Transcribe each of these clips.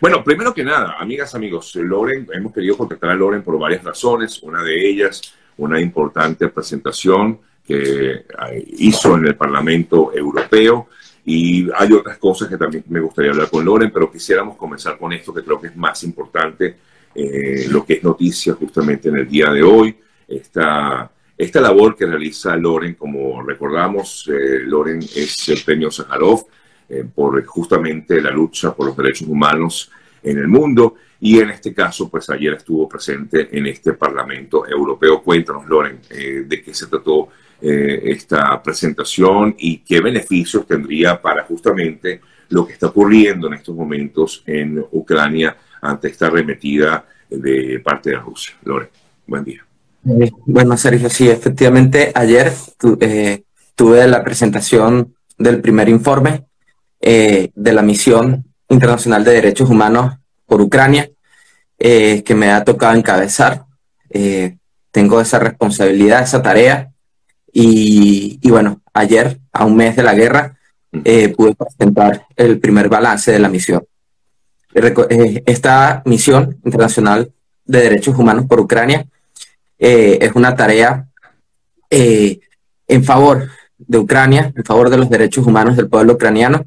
Bueno, primero que nada, amigas, amigos, Loren, hemos querido contactar a Loren por varias razones. Una de ellas, una importante presentación que eh, hizo en el Parlamento Europeo. Y hay otras cosas que también me gustaría hablar con Loren, pero quisiéramos comenzar con esto que creo que es más importante, eh, lo que es noticia justamente en el día de hoy. Esta, esta labor que realiza Loren, como recordamos, eh, Loren es el premio Sájarov eh, por justamente la lucha por los derechos humanos en el mundo y en este caso, pues ayer estuvo presente en este Parlamento Europeo. Cuéntanos, Loren, eh, de qué se trató eh, esta presentación y qué beneficios tendría para justamente lo que está ocurriendo en estos momentos en Ucrania ante esta arremetida de parte de Rusia. Loren, buen día. Bueno, Sergio, sí, efectivamente, ayer tuve la presentación del primer informe eh, de la Misión Internacional de Derechos Humanos por Ucrania, eh, que me ha tocado encabezar. Eh, tengo esa responsabilidad, esa tarea. Y, bueno, ayer, a un mes de la guerra, pude presentar el primer balance de la misión. Esta misión internacional de derechos humanos por Ucrania es una tarea en favor de Ucrania, en favor de los derechos humanos del pueblo ucraniano,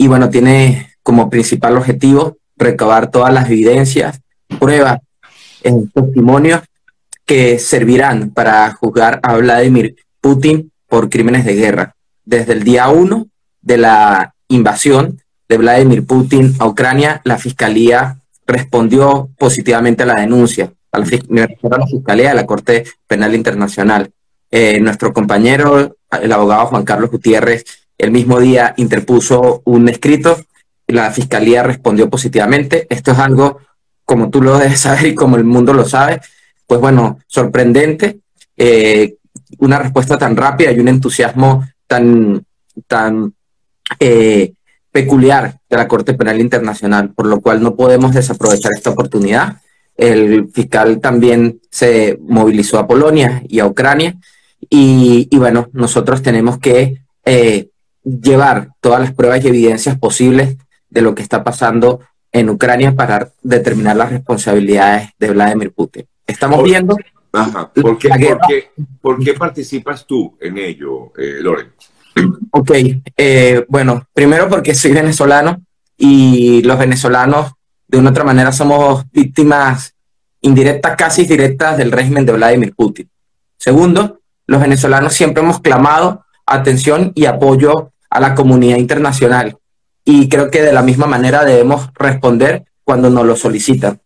y bueno, tiene como principal objetivo recabar todas las evidencias, pruebas, testimonios que servirán para juzgar a Vladimir Putin por crímenes de guerra. Desde el día uno de la invasión de Vladimir Putin a Ucrania, la Fiscalía respondió positivamente a la denuncia, a la, Fiscalía de la Corte Penal Internacional. Eh, nuestro compañero, el abogado Juan Carlos Gutiérrez, el mismo día interpuso un escrito la fiscalía respondió positivamente. Esto es algo, como tú lo debes saber y como el mundo lo sabe, pues bueno, sorprendente. Eh, una respuesta tan rápida y un entusiasmo tan, tan eh, peculiar de la Corte Penal Internacional, por lo cual no podemos desaprovechar esta oportunidad. El fiscal también se movilizó a Polonia y a Ucrania y, bueno, nosotros tenemos que eh, llevar todas las pruebas y evidencias posibles de lo que está pasando en Ucrania para determinar las responsabilidades de Vladimir Putin. Estamos viendo... ¿Por, qué, por, qué, participas tú en ello, eh, Loren? Ok, eh, bueno, primero porque soy venezolano y los venezolanos de una otra manera somos víctimas indirectas, casi directas del régimen de Vladimir Putin. Segundo, los venezolanos siempre hemos clamado atención y apoyo a la comunidad internacional. Y creo que de la misma manera debemos responder cuando nos lo solicitan.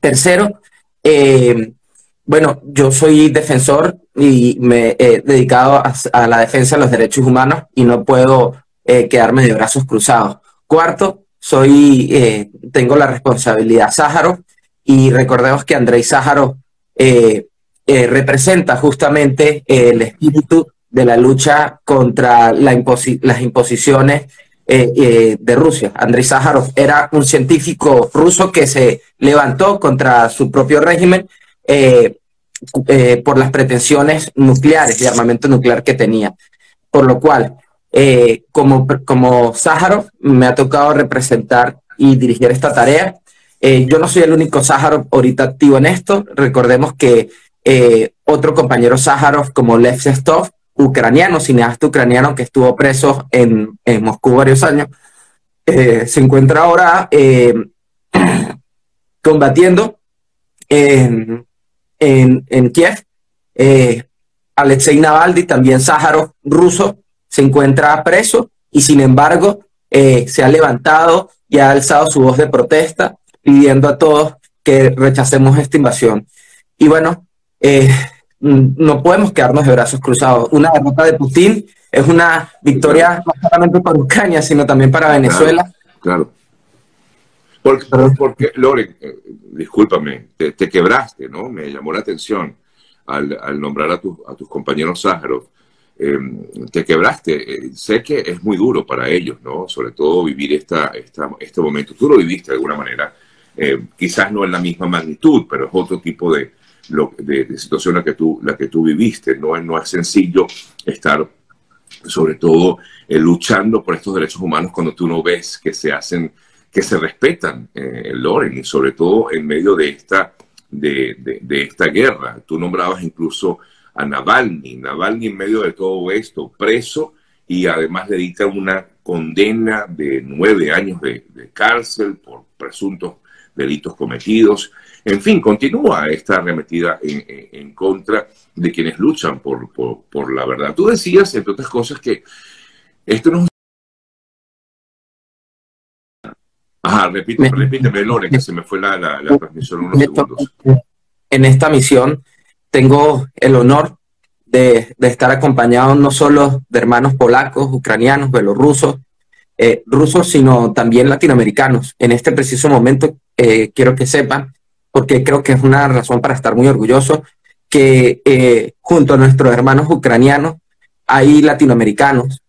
Tercero, eh, bueno, yo soy defensor y me he dedicado a, la defensa de los derechos humanos y no puedo eh, quedarme de brazos cruzados. Cuarto, soy, eh, tengo la responsabilidad Sájaro y recordemos que Andrei Sájaro representa justamente el espíritu de la lucha contra las imposiciones eh, eh, de Rusia. Andrei Sájarov era un científico ruso que se levantó contra su propio régimen eh, por las pretensiones nucleares de armamento nuclear que tenía. Por lo cual, como, como Sájarov, me ha tocado representar y dirigir esta tarea. yo no soy el único Sájarov ahorita activo en esto. Recordemos que otro compañero Sájarov, como Lev Sestov, ucraniano, cineasta ucraniano que estuvo preso en, Moscú varios años, eh, se encuentra ahora eh, combatiendo en, Kiev. Eh, Alexei Navalny, también Sájarov ruso, se encuentra preso y sin embargo se ha levantado y ha alzado su voz de protesta pidiendo a todos que rechacemos esta invasión. Y bueno, Mm, no podemos quedarnos de brazos cruzados. Una derrota de Putin es una victoria no solamente para Ucrania, sino también para Venezuela. Claro. Porque, porque Loren, eh, discúlpame, te, quebraste, ¿no? Me llamó la atención al, nombrar a, a, tus compañeros Sájarov. Em, te quebraste. Eh, sé que es muy duro para ellos, ¿no? Sobre todo vivir esta, esta, este momento. Tú lo viviste de alguna manera. Eh, quizás no en la misma magnitud, pero es otro tipo de, de, situación la que tú, la que tú viviste. No, no es sencillo estar, sobre todo, eh, luchando por estos derechos humanos cuando tú no ves que se hacen que se respetan, eh, Loren, y sobre todo en medio de esta, de, de, esta guerra. Tú nombrabas incluso a Navalny, Navalny en medio de todo esto, preso y además le dicta una condena de nueve años de, cárcel por presuntos delitos cometidos. En fin, continúa esta arremetida en, en contra de quienes luchan por, por, por, la verdad. Tú decías, entre otras cosas, que esto no Ajá, repíteme, repíteme, Lore, que se me fue la, la, transmisión unos segundos. En esta misión tengo el honor de, de, estar acompañado no solo de hermanos polacos, ucranianos, belorrusos, eh, rusos, sino también latinoamericanos. En este preciso momento eh, quiero que sepan, porque creo que es una razón para estar muy orgulloso, que eh, junto a nuestros hermanos ucranianos hay latinoamericanos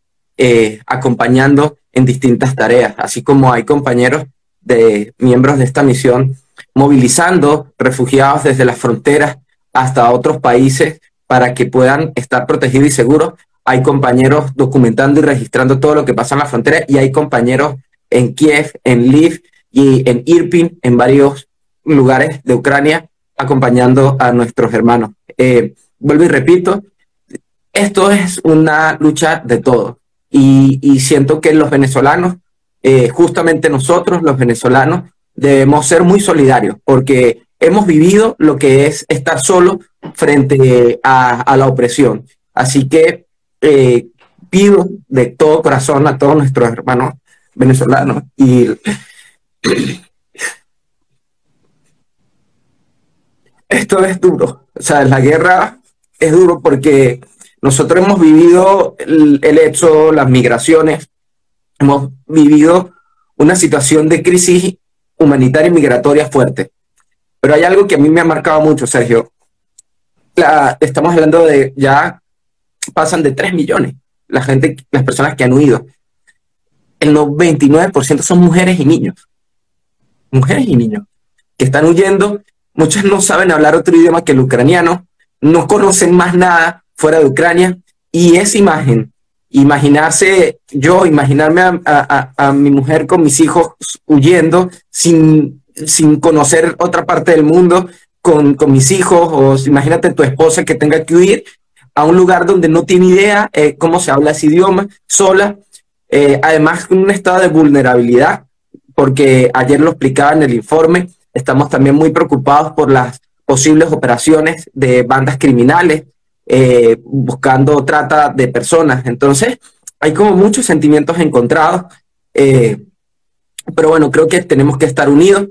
acompañando en distintas tareas, así como hay compañeros de miembros de esta misión movilizando refugiados desde las fronteras hasta otros países para que puedan estar protegidos y seguros. Hay compañeros documentando y registrando todo lo que pasa en la frontera y hay compañeros en Kiev, en Lviv y en Irpin, en varios lugares de Ucrania, acompañando a nuestros hermanos. Eh, vuelvo y repito, esto es una lucha de todos y, siento que los venezolanos, eh, justamente nosotros, los venezolanos, debemos ser muy solidarios porque hemos vivido lo que es estar solo frente a, la opresión. Así que eh, pido de todo corazón a todos nuestros hermanos venezolanos y esto es duro. O sea, la guerra es duro porque nosotros hemos vivido el, hecho, las migraciones, hemos vivido una situación de crisis humanitaria y migratoria fuerte. Pero hay algo que a mí me ha marcado mucho, Sergio. estamos hablando de ya pasan de 3 millones la gente, las personas que han huido. El 99% son mujeres y niños. Mujeres y niños que están huyendo. Muchas no saben hablar otro idioma que el ucraniano, no conocen más nada fuera de Ucrania. Y esa imagen, imaginarse yo, imaginarme a, mi mujer con mis hijos huyendo sin, sin conocer otra parte del mundo con, mis hijos, o imagínate tu esposa que tenga que huir a un lugar donde no tiene idea eh, cómo se habla ese idioma, sola, eh, además un estado de vulnerabilidad, porque ayer lo explicaba en el informe, estamos también muy preocupados por las posibles operaciones de bandas criminales eh, buscando trata de personas. Entonces, hay como muchos sentimientos encontrados, eh, pero bueno, creo que tenemos que estar unidos.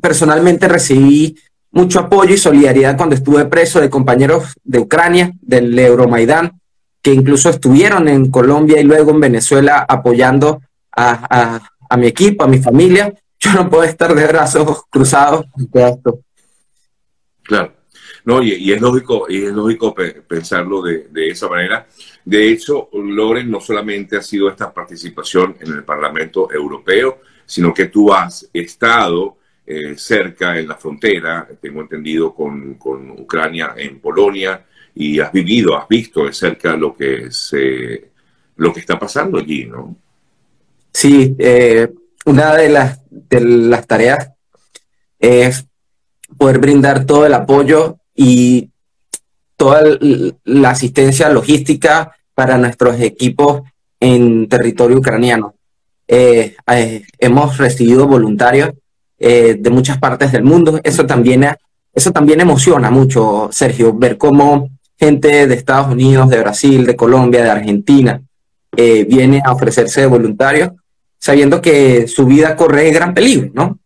Personalmente recibí mucho apoyo y solidaridad cuando estuve preso de compañeros de Ucrania, del Euromaidán, que incluso estuvieron en Colombia y luego en Venezuela apoyando a, a mi equipo, a mi familia. Yo no puedo estar de brazos cruzados ante esto. Claro. No, y, es lógico, y es lógico pensarlo de, esa manera. De hecho, Loren no solamente ha sido esta participación en el Parlamento Europeo, sino que tú has estado eh, cerca en la frontera, tengo entendido, con, Ucrania en Polonia, y has vivido, has visto de cerca lo que, se, lo que está pasando allí, ¿no? Sí, eh, una de las, de las tareas es poder brindar todo el apoyo y toda la asistencia logística para nuestros equipos en territorio ucraniano. Eh, eh, hemos recibido voluntarios eh, de muchas partes del mundo. Eso también, eso también emociona mucho, Sergio, ver cómo gente de Estados Unidos, de Brasil, de Colombia, de Argentina, viene a ofrecerse de voluntarios, sabiendo que su vida corre gran peligro, ¿no?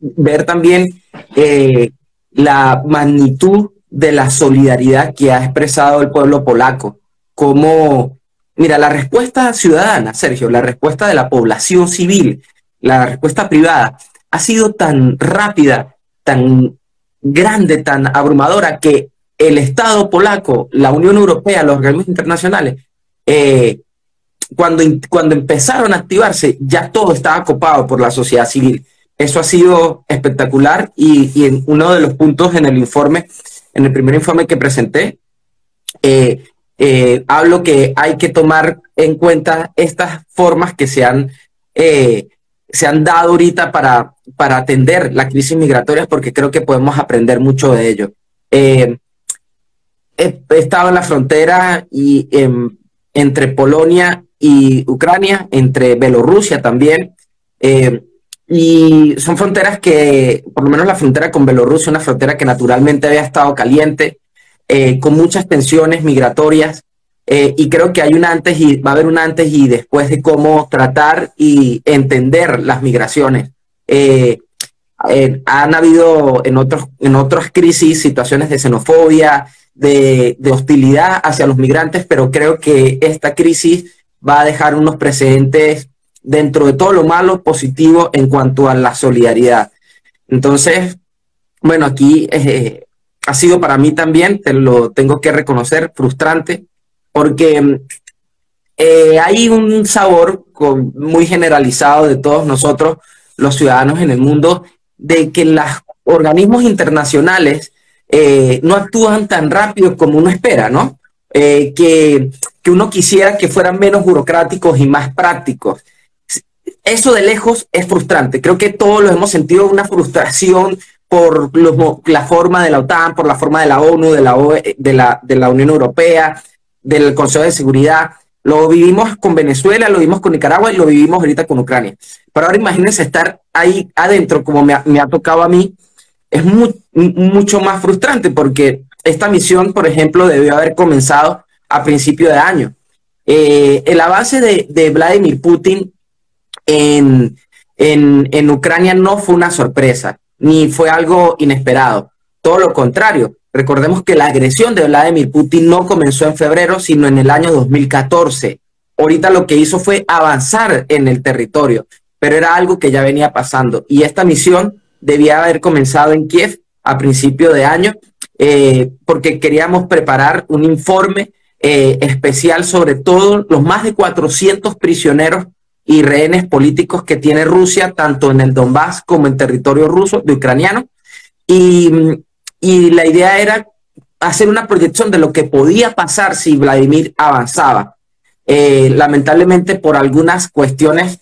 ver también la magnitud de la solidaridad que ha expresado el pueblo polaco. Como, mira, la respuesta ciudadana, Sergio, la respuesta de la población civil, la respuesta privada, ha sido tan rápida, tan grande, tan abrumadora, que el Estado polaco, la Unión Europea, los organismos internacionales, eh, cuando, cuando empezaron a activarse, ya todo estaba copado por la sociedad civil. Eso ha sido espectacular y, en uno de los puntos en el informe, en el primer informe que presenté, eh, eh, hablo que hay que tomar en cuenta estas formas que se han eh, se han dado ahorita para, para atender la crisis migratoria, porque creo que podemos aprender mucho de ello. Eh, he, estado en la frontera y, entre Polonia y Ucrania, entre Bielorrusia también. Eh, y son fronteras que, por lo menos la frontera con Bielorrusia, una frontera que naturalmente había estado caliente, eh, con muchas tensiones migratorias. Eh, y creo que hay un antes y va a haber un antes y después de cómo tratar y entender las migraciones. han habido en, otros, en otras crisis situaciones de xenofobia, de, hostilidad hacia los migrantes, pero creo que esta crisis va a dejar unos precedentes dentro de todo lo malo positivo en cuanto a la solidaridad. Entonces, bueno, aquí eh, ha sido para mí también, te lo tengo que reconocer, frustrante, porque eh, hay un sabor muy generalizado de todos nosotros, los ciudadanos en el mundo, de que los organismos internacionales eh, no actúan tan rápido como uno espera, ¿no? Eh, que, que uno quisiera que fueran menos burocráticos y más prácticos. Eso de lejos es frustrante. Creo que todos lo hemos sentido una frustración por la forma de la OTAN, por la forma de la ONU, de la, e, de, la, de la Unión Europea, del Consejo de Seguridad. Lo vivimos con Venezuela, lo vivimos con Nicaragua y lo vivimos ahorita con Ucrania. Pero ahora imagínense estar ahí adentro, como me ha tocado a mí, es mucho más frustrante porque esta misión, por ejemplo, debió haber comenzado a principio de año. Eh, el avance de, Vladimir Putin en, en, Ucrania no fue una sorpresa, ni fue algo inesperado. Todo lo contrario. Recordemos que la agresión de Vladimir Putin no comenzó en febrero, sino en el año 2014. Ahorita lo que hizo fue avanzar en el territorio, pero era algo que ya venía pasando. Y esta misión debía haber comenzado en Kiev a principio de año, eh, porque queríamos preparar un informe eh, especial sobre todos los más de 400 prisioneros y rehenes políticos que tiene Rusia, tanto en el Donbass como en territorio ruso, de ucraniano. Y, y la idea era hacer una proyección de lo que podía pasar si Vladimir avanzaba. Eh, lamentablemente, por algunas cuestiones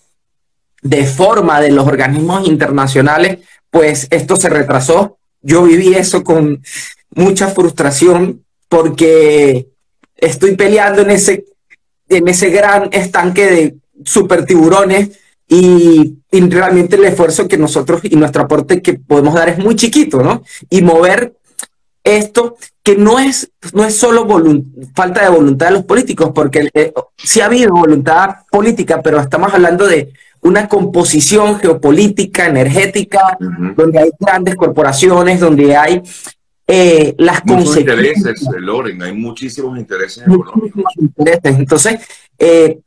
de forma de los organismos internacionales, pues esto se retrasó. Yo viví eso con mucha frustración porque estoy peleando en ese, en ese gran estanque de super tiburones y, realmente el esfuerzo que nosotros y nuestro aporte que podemos dar es muy chiquito, ¿no? Y mover esto que no es, no es solo falta de voluntad de los políticos, porque eh, sí ha habido voluntad política, pero estamos hablando de una composición geopolítica, energética, donde hay grandes corporaciones, donde hay eh, las Muchos intereses, Loren, hay muchísimos intereses económicos. Entonces, eh,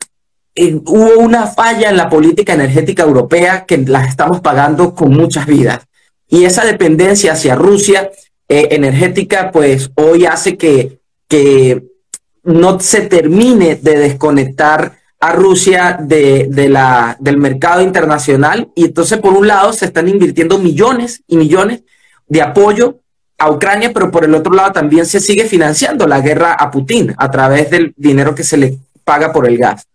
eh, hubo una falla en la política energética europea que la estamos pagando con muchas vidas. Y esa dependencia hacia Rusia energética, pues hoy hace que, que no se termine de desconectar a Rusia de, la, del mercado internacional y entonces por un lado se están invirtiendo millones y millones de apoyo a Ucrania, pero por el otro lado también se sigue financiando la guerra a Putin a través del dinero que se le paga por el gas.